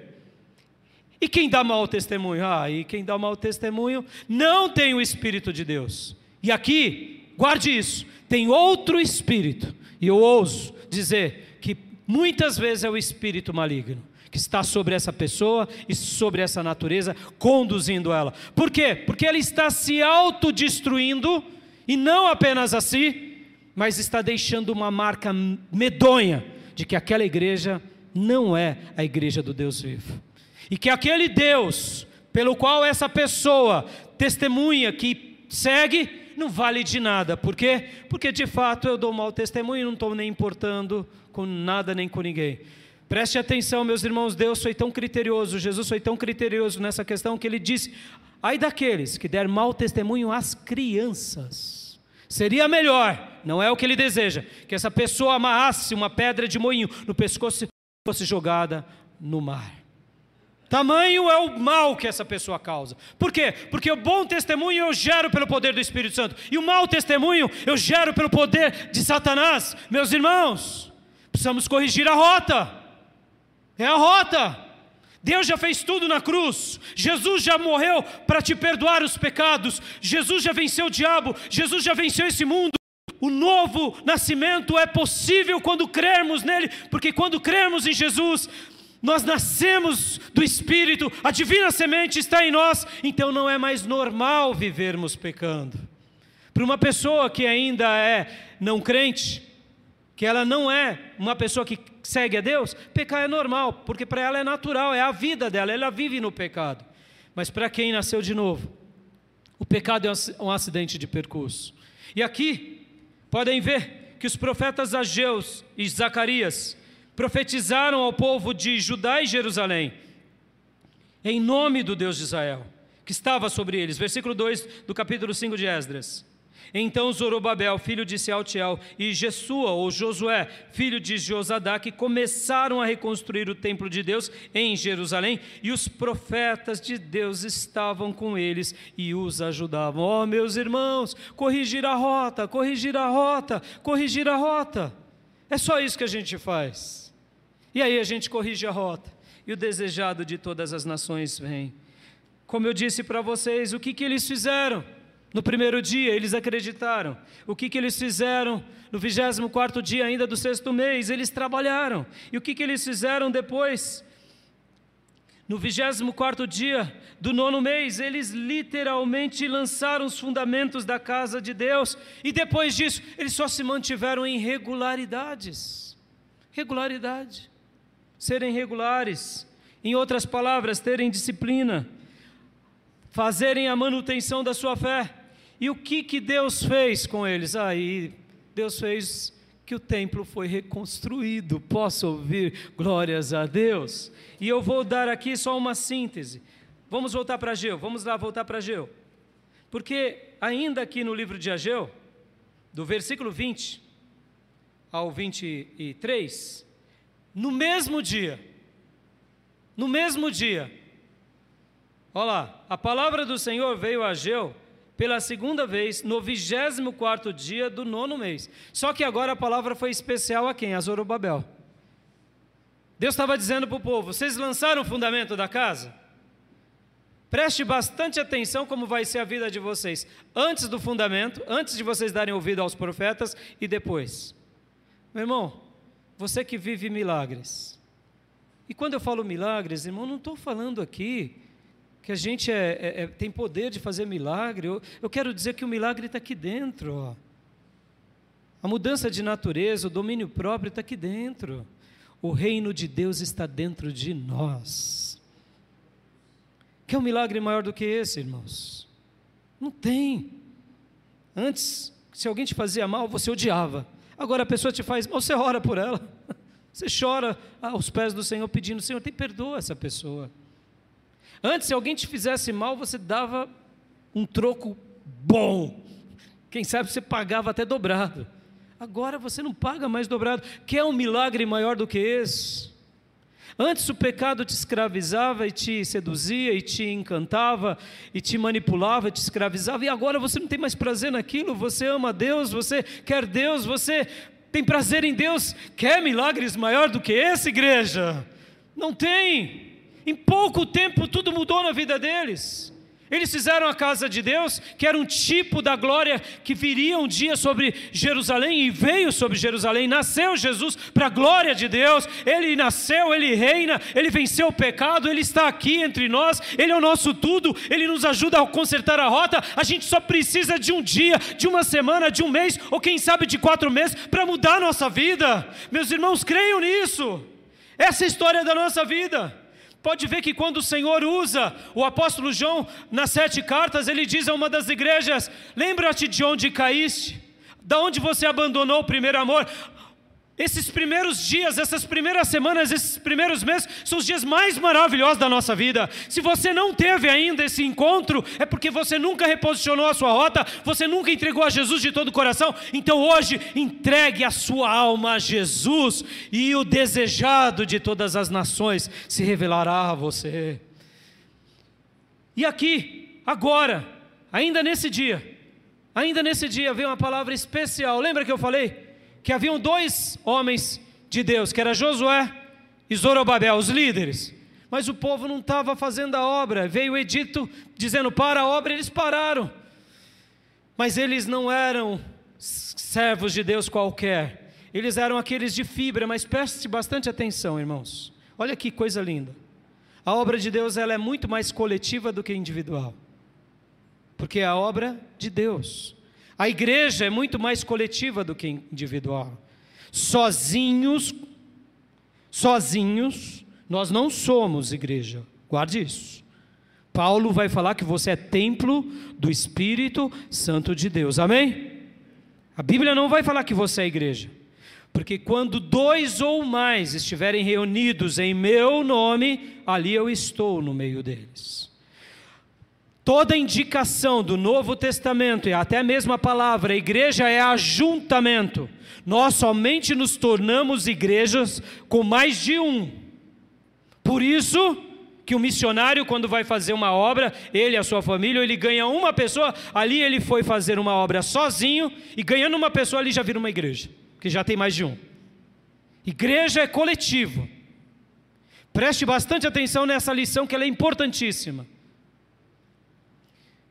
E quem dá mau testemunho? Ah, e quem dá mau testemunho não tem o Espírito de Deus. E aqui, guarde isso, tem outro Espírito e eu ouso dizer que muitas vezes é o espírito maligno que está sobre essa pessoa e sobre essa natureza, conduzindo ela. Por quê? Porque ela está se autodestruindo e não apenas assim, mas está deixando uma marca medonha de que aquela igreja não é a igreja do Deus vivo. E que aquele Deus pelo qual essa pessoa testemunha que segue não vale de nada. Por quê? Porque de fato eu dou mau testemunho e não estou nem importando com nada nem com ninguém. Preste atenção, meus irmãos, Deus foi tão criterioso, Jesus foi tão criterioso nessa questão que ele disse: ai daqueles que der mau testemunho às crianças. Seria melhor, não é o que ele deseja, que essa pessoa amarrasse uma pedra de moinho no pescoço e fosse jogada no mar. Tamanho é o mal que essa pessoa causa. Por quê? Porque o bom testemunho eu gero pelo poder do Espírito Santo, e o mau testemunho eu gero pelo poder de Satanás. Meus irmãos, precisamos corrigir a rota. É a rota. Deus já fez tudo na cruz. Jesus já morreu para te perdoar os pecados. Jesus já venceu o diabo. Jesus já venceu esse mundo. O novo nascimento é possível quando crermos nele, porque quando crermos em Jesus, nós nascemos do Espírito, a divina semente está em nós, então não é mais normal vivermos pecando. Para uma pessoa que ainda é não crente, que ela não é uma pessoa que segue a Deus, pecar é normal, porque para ela é natural, é a vida dela, ela vive no pecado. Mas para quem nasceu de novo, o pecado é um acidente de percurso. E aqui, podem ver que os profetas Ageus e Zacarias, profetizaram ao povo de Judá e Jerusalém, em nome do Deus de Israel, que estava sobre eles. Versículo 2 do capítulo 5 de Esdras. Então Zorobabel, filho de Sealtiel, e Jesua, ou Josué, filho de Josadaque, começaram a reconstruir o templo de Deus em Jerusalém, e os profetas de Deus estavam com eles e os ajudavam. Oh, meus irmãos, corrigir a rota, corrigir a rota, corrigir a rota. É só isso que a gente faz. E aí a gente corrige a rota. E o desejado de todas as nações vem. Como eu disse para vocês, o que, que eles fizeram? No primeiro dia, eles acreditaram. O que, que eles fizeram? No 24 dia ainda do sexto mês, eles trabalharam. E o que, que eles fizeram depois? No 24 dia do nono mês, eles literalmente lançaram os fundamentos da casa de Deus. E depois disso, eles só se mantiveram em regularidades. Regularidade serem regulares, em outras palavras, terem disciplina, fazerem a manutenção da sua fé. E o que, que Deus fez com eles? Aí, Deus fez que o templo foi reconstruído. Posso ouvir glórias a Deus? E eu vou dar aqui só uma síntese. Vamos voltar para Ageu, vamos lá voltar para Ageu. Porque ainda aqui no livro de Ageu, do versículo 20 ao 23, no mesmo dia, no mesmo dia, olha lá, a palavra do Senhor veio a Ageu pela segunda vez no 24 dia do nono mês. Só que agora a palavra foi especial a quem? A Zorobabel. Deus estava dizendo para o povo: vocês lançaram o fundamento da casa? Preste bastante atenção como vai ser a vida de vocês, antes do fundamento, antes de vocês darem ouvido aos profetas e depois. Meu irmão, você que vive milagres. E quando eu falo milagres, irmão, não estou falando aqui que a gente é, é, é, tem poder de fazer milagre. Eu, eu quero dizer que o milagre está aqui dentro. Ó. A mudança de natureza, o domínio próprio está aqui dentro. O reino de Deus está dentro de nós. Quer um milagre maior do que esse, irmãos? Não tem. Antes, se alguém te fazia mal, você odiava. Agora a pessoa te faz mal, você ora por ela. Você chora aos pés do Senhor pedindo, Senhor, tem perdoa essa pessoa. Antes, se alguém te fizesse mal, você dava um troco bom. Quem sabe você pagava até dobrado. Agora você não paga mais dobrado. Quer um milagre maior do que esse? Antes o pecado te escravizava e te seduzia e te encantava e te manipulava, te escravizava, e agora você não tem mais prazer naquilo, você ama Deus, você quer Deus, você tem prazer em Deus. Quer milagres maior do que esse, igreja? Não tem. Em pouco tempo tudo mudou na vida deles. Eles fizeram a casa de Deus, que era um tipo da glória que viria um dia sobre Jerusalém e veio sobre Jerusalém. Nasceu Jesus para a glória de Deus. Ele nasceu, ele reina, ele venceu o pecado, ele está aqui entre nós, ele é o nosso tudo, ele nos ajuda a consertar a rota. A gente só precisa de um dia, de uma semana, de um mês, ou quem sabe de quatro meses, para mudar a nossa vida. Meus irmãos, creiam nisso. Essa é a história da nossa vida. Pode ver que quando o Senhor usa o apóstolo João nas sete cartas, ele diz a uma das igrejas: Lembra-te de onde caíste, da onde você abandonou o primeiro amor. Esses primeiros dias, essas primeiras semanas, esses primeiros meses são os dias mais maravilhosos da nossa vida. Se você não teve ainda esse encontro, é porque você nunca reposicionou a sua rota, você nunca entregou a Jesus de todo o coração. Então hoje, entregue a sua alma a Jesus e o desejado de todas as nações se revelará a você. E aqui, agora, ainda nesse dia, ainda nesse dia veio uma palavra especial. Lembra que eu falei? Que haviam dois homens de Deus, que era Josué e Zorobabel, os líderes. Mas o povo não estava fazendo a obra. Veio o edito dizendo para a obra, eles pararam. Mas eles não eram servos de Deus qualquer. Eles eram aqueles de fibra, mas preste bastante atenção, irmãos. Olha que coisa linda. A obra de Deus ela é muito mais coletiva do que individual. Porque é a obra de Deus. A igreja é muito mais coletiva do que individual. Sozinhos, sozinhos, nós não somos igreja. Guarde isso. Paulo vai falar que você é templo do Espírito Santo de Deus. Amém? A Bíblia não vai falar que você é igreja. Porque quando dois ou mais estiverem reunidos em meu nome, ali eu estou no meio deles. Toda indicação do Novo Testamento e até mesmo a palavra igreja é ajuntamento. Nós somente nos tornamos igrejas com mais de um. Por isso que o missionário, quando vai fazer uma obra, ele e a sua família, ele ganha uma pessoa, ali ele foi fazer uma obra sozinho, e ganhando uma pessoa, ali já vira uma igreja, que já tem mais de um. Igreja é coletivo. Preste bastante atenção nessa lição, que ela é importantíssima.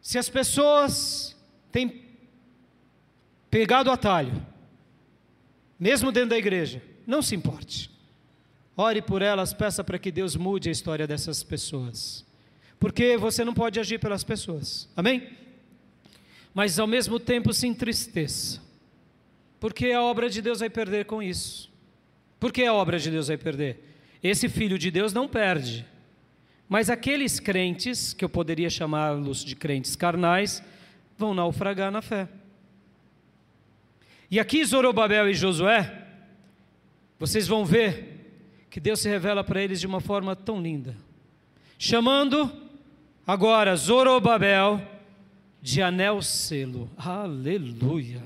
Se as pessoas têm pegado o atalho, mesmo dentro da igreja, não se importe. Ore por elas, peça para que Deus mude a história dessas pessoas. Porque você não pode agir pelas pessoas. Amém? Mas ao mesmo tempo se entristeça. Porque a obra de Deus vai perder com isso. Por que a obra de Deus vai perder? Esse filho de Deus não perde. Mas aqueles crentes, que eu poderia chamá-los de crentes carnais, vão naufragar na fé. E aqui Zorobabel e Josué, vocês vão ver que Deus se revela para eles de uma forma tão linda, chamando agora Zorobabel de anel selo. Aleluia.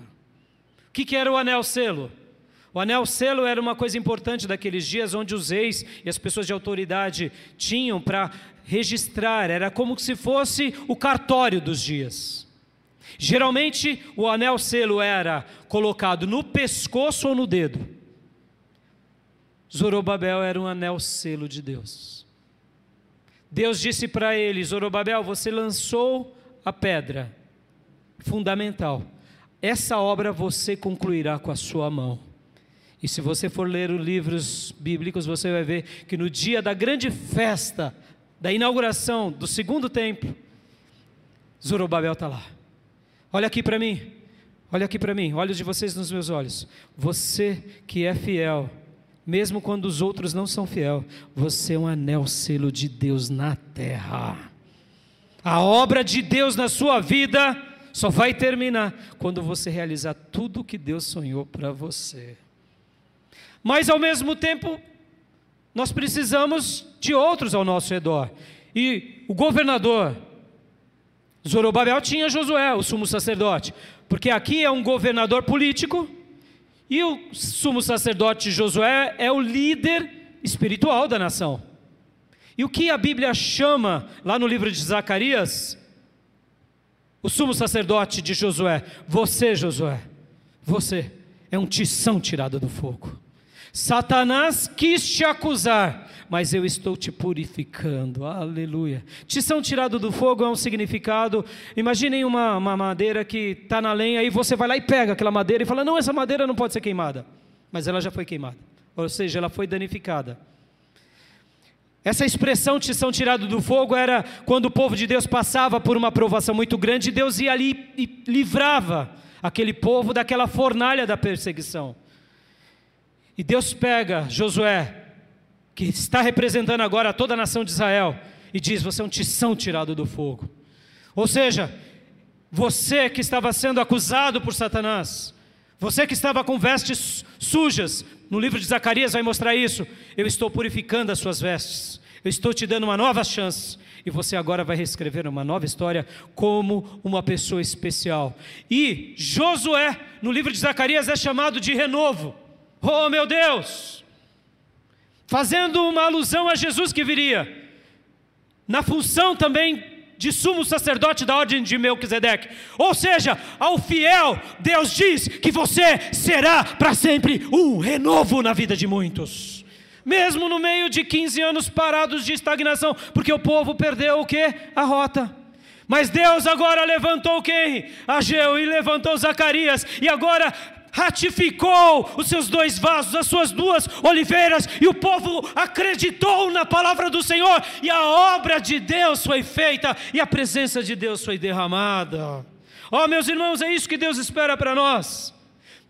O que, que era o anel selo? O anel selo era uma coisa importante daqueles dias onde os reis e as pessoas de autoridade tinham para registrar, era como se fosse o cartório dos dias. Geralmente o anel selo era colocado no pescoço ou no dedo. Zorobabel era um anel selo de Deus. Deus disse para ele: Zorobabel, você lançou a pedra fundamental. Essa obra você concluirá com a sua mão. E se você for ler os livros bíblicos, você vai ver que no dia da grande festa, da inauguração do segundo templo, Zorobabel está lá. Olha aqui para mim, olha aqui para mim, olhos de vocês nos meus olhos. Você que é fiel, mesmo quando os outros não são fiel, você é um anel selo de Deus na terra. A obra de Deus na sua vida só vai terminar quando você realizar tudo o que Deus sonhou para você. Mas ao mesmo tempo, nós precisamos de outros ao nosso redor. E o governador Zorobabel tinha Josué, o sumo sacerdote, porque aqui é um governador político e o sumo sacerdote Josué é o líder espiritual da nação. E o que a Bíblia chama lá no livro de Zacarias, o sumo sacerdote de Josué, você, Josué, você é um tição tirado do fogo. Satanás quis te acusar, mas eu estou te purificando. Aleluia. Tição tirado do fogo é um significado. Imaginem uma, uma madeira que está na lenha e você vai lá e pega aquela madeira e fala: Não, essa madeira não pode ser queimada. Mas ela já foi queimada. Ou seja, ela foi danificada. Essa expressão tição tirado do fogo era quando o povo de Deus passava por uma provação muito grande, Deus ia ali e livrava aquele povo daquela fornalha da perseguição. E Deus pega Josué, que está representando agora toda a nação de Israel, e diz: Você é um tição tirado do fogo. Ou seja, você que estava sendo acusado por Satanás, você que estava com vestes sujas, no livro de Zacarias vai mostrar isso. Eu estou purificando as suas vestes, eu estou te dando uma nova chance, e você agora vai reescrever uma nova história como uma pessoa especial. E Josué, no livro de Zacarias, é chamado de renovo. Oh meu Deus! Fazendo uma alusão a Jesus que viria, na função também de sumo sacerdote da ordem de Melquisedeque. Ou seja, ao fiel, Deus diz que você será para sempre um renovo na vida de muitos. Mesmo no meio de 15 anos parados de estagnação, porque o povo perdeu o que? A rota. Mas Deus agora levantou quem? Ageu e levantou Zacarias, e agora ratificou os seus dois vasos, as suas duas oliveiras, e o povo acreditou na palavra do Senhor, e a obra de Deus foi feita, e a presença de Deus foi derramada. Ó oh, meus irmãos, é isso que Deus espera para nós.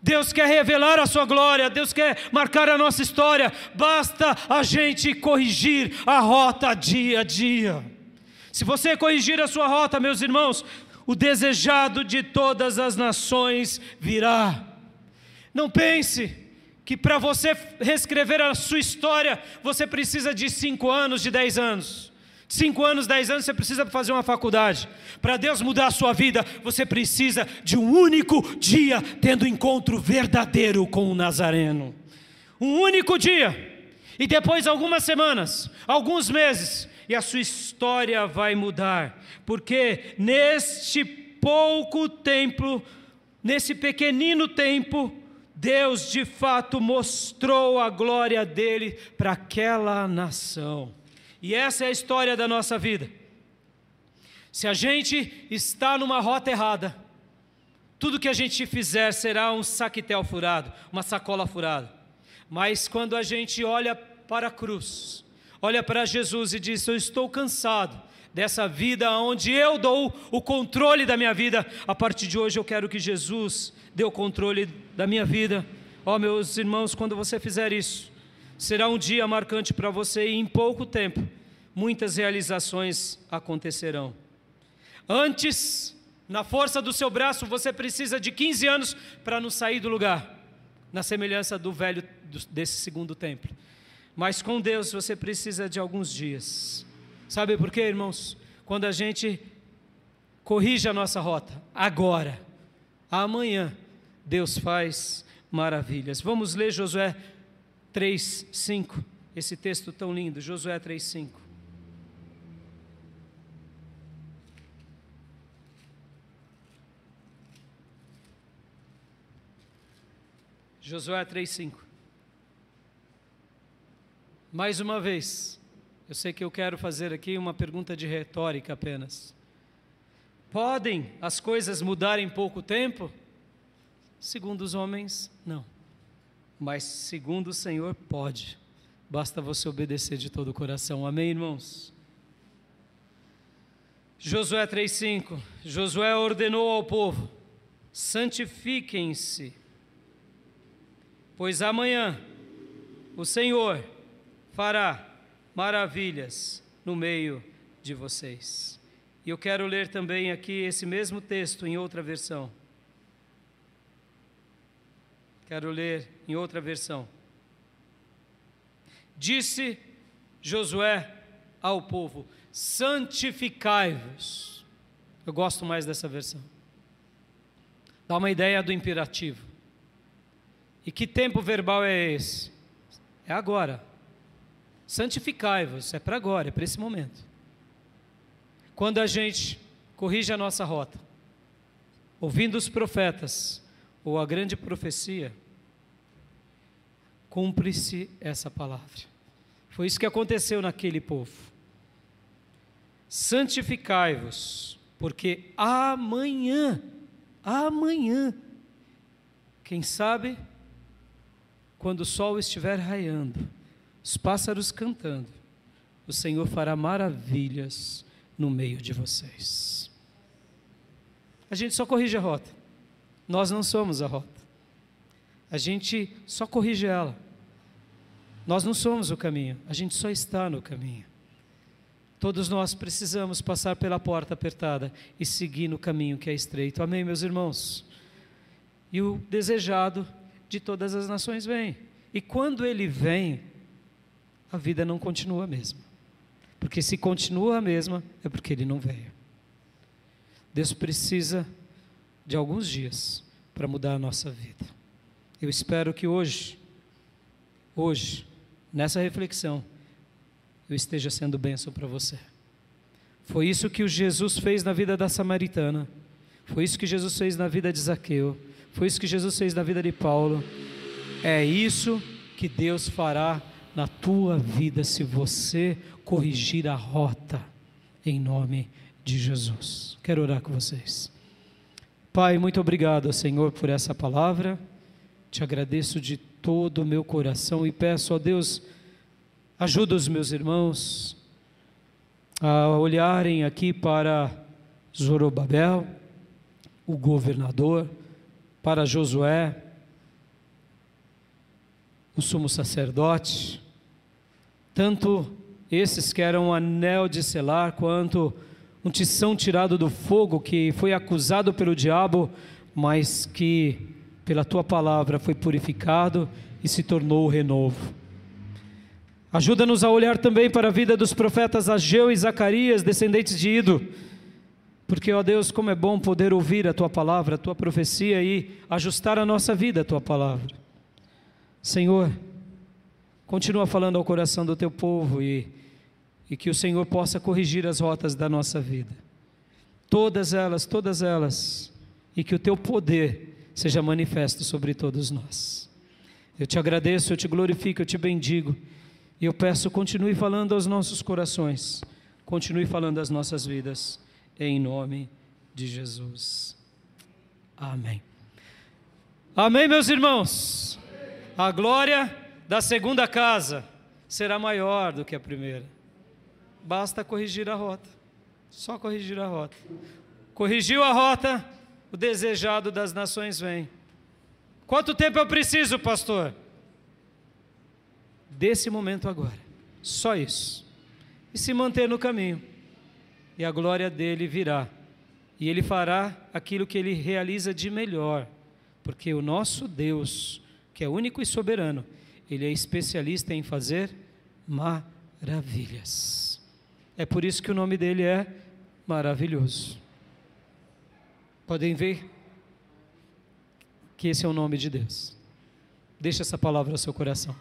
Deus quer revelar a sua glória, Deus quer marcar a nossa história, basta a gente corrigir a rota dia a dia. Se você corrigir a sua rota, meus irmãos, o desejado de todas as nações virá. Não pense que para você reescrever a sua história, você precisa de cinco anos, de dez anos. Cinco anos, dez anos, você precisa fazer uma faculdade. Para Deus mudar a sua vida, você precisa de um único dia tendo encontro verdadeiro com o Nazareno. Um único dia. E depois algumas semanas, alguns meses, e a sua história vai mudar. Porque neste pouco tempo, nesse pequenino tempo, Deus de fato mostrou a glória dele para aquela nação. E essa é a história da nossa vida. Se a gente está numa rota errada, tudo que a gente fizer será um saquetel furado, uma sacola furada. Mas quando a gente olha para a cruz, olha para Jesus e diz: Eu estou cansado dessa vida onde eu dou o controle da minha vida, a partir de hoje eu quero que Jesus dê o controle da minha vida. Ó oh, meus irmãos, quando você fizer isso, será um dia marcante para você e em pouco tempo muitas realizações acontecerão. Antes, na força do seu braço, você precisa de 15 anos para não sair do lugar, na semelhança do velho desse segundo templo. Mas com Deus você precisa de alguns dias. Sabe por quê, irmãos? Quando a gente corrige a nossa rota, agora, amanhã, Deus faz maravilhas. Vamos ler Josué 3, 5, esse texto tão lindo, Josué 3, 5. Josué 3,5. Mais uma vez, eu sei que eu quero fazer aqui uma pergunta de retórica apenas. Podem as coisas mudar em pouco tempo? Segundo os homens, não. Mas segundo o Senhor, pode. Basta você obedecer de todo o coração. Amém, irmãos? Josué 3,5: Josué ordenou ao povo: santifiquem-se, pois amanhã o Senhor fará maravilhas no meio de vocês. E eu quero ler também aqui esse mesmo texto em outra versão. Quero ler em outra versão. Disse Josué ao povo: santificai-vos. Eu gosto mais dessa versão. Dá uma ideia do imperativo. E que tempo verbal é esse? É agora. Santificai-vos, é para agora, é para esse momento. Quando a gente corrige a nossa rota, ouvindo os profetas ou a grande profecia, cumpre-se essa palavra. Foi isso que aconteceu naquele povo. Santificai-vos, porque amanhã, amanhã, quem sabe, quando o sol estiver raiando, os pássaros cantando, o Senhor fará maravilhas no meio de vocês. A gente só corrige a rota. Nós não somos a rota. A gente só corrige ela. Nós não somos o caminho, a gente só está no caminho. Todos nós precisamos passar pela porta apertada e seguir no caminho que é estreito. Amém, meus irmãos? E o desejado de todas as nações vem. E quando ele vem, a vida não continua a mesma. Porque se continua a mesma, é porque ele não veio. Deus precisa de alguns dias para mudar a nossa vida. Eu espero que hoje, hoje, nessa reflexão, eu esteja sendo bênção para você. Foi isso que o Jesus fez na vida da samaritana. Foi isso que Jesus fez na vida de Zaqueu. Foi isso que Jesus fez na vida de Paulo. É isso que Deus fará na tua vida se você corrigir a rota em nome de Jesus. Quero orar com vocês. Pai, muito obrigado, Senhor, por essa palavra. Te agradeço de todo o meu coração e peço a Deus, ajuda os meus irmãos a olharem aqui para Zorobabel, o governador, para Josué, o sumo sacerdote, tanto esses que eram anel de selar, quanto um tição tirado do fogo que foi acusado pelo diabo, mas que pela tua palavra foi purificado e se tornou o renovo. Ajuda-nos a olhar também para a vida dos profetas Ageu e Zacarias, descendentes de Ido, porque, ó Deus, como é bom poder ouvir a tua palavra, a tua profecia e ajustar a nossa vida à tua palavra. Senhor, continua falando ao coração do teu povo e, e que o Senhor possa corrigir as rotas da nossa vida. Todas elas, todas elas, e que o teu poder seja manifesto sobre todos nós. Eu te agradeço, eu te glorifico, eu te bendigo. E eu peço, continue falando aos nossos corações, continue falando às nossas vidas, em nome de Jesus. Amém. Amém, meus irmãos. A glória da segunda casa será maior do que a primeira. Basta corrigir a rota. Só corrigir a rota. Corrigiu a rota, o desejado das nações vem. Quanto tempo eu preciso, pastor? Desse momento agora. Só isso. E se manter no caminho. E a glória dele virá. E ele fará aquilo que ele realiza de melhor. Porque o nosso Deus que é único e soberano, ele é especialista em fazer maravilhas. É por isso que o nome dele é maravilhoso. Podem ver que esse é o nome de Deus. Deixa essa palavra no seu coração.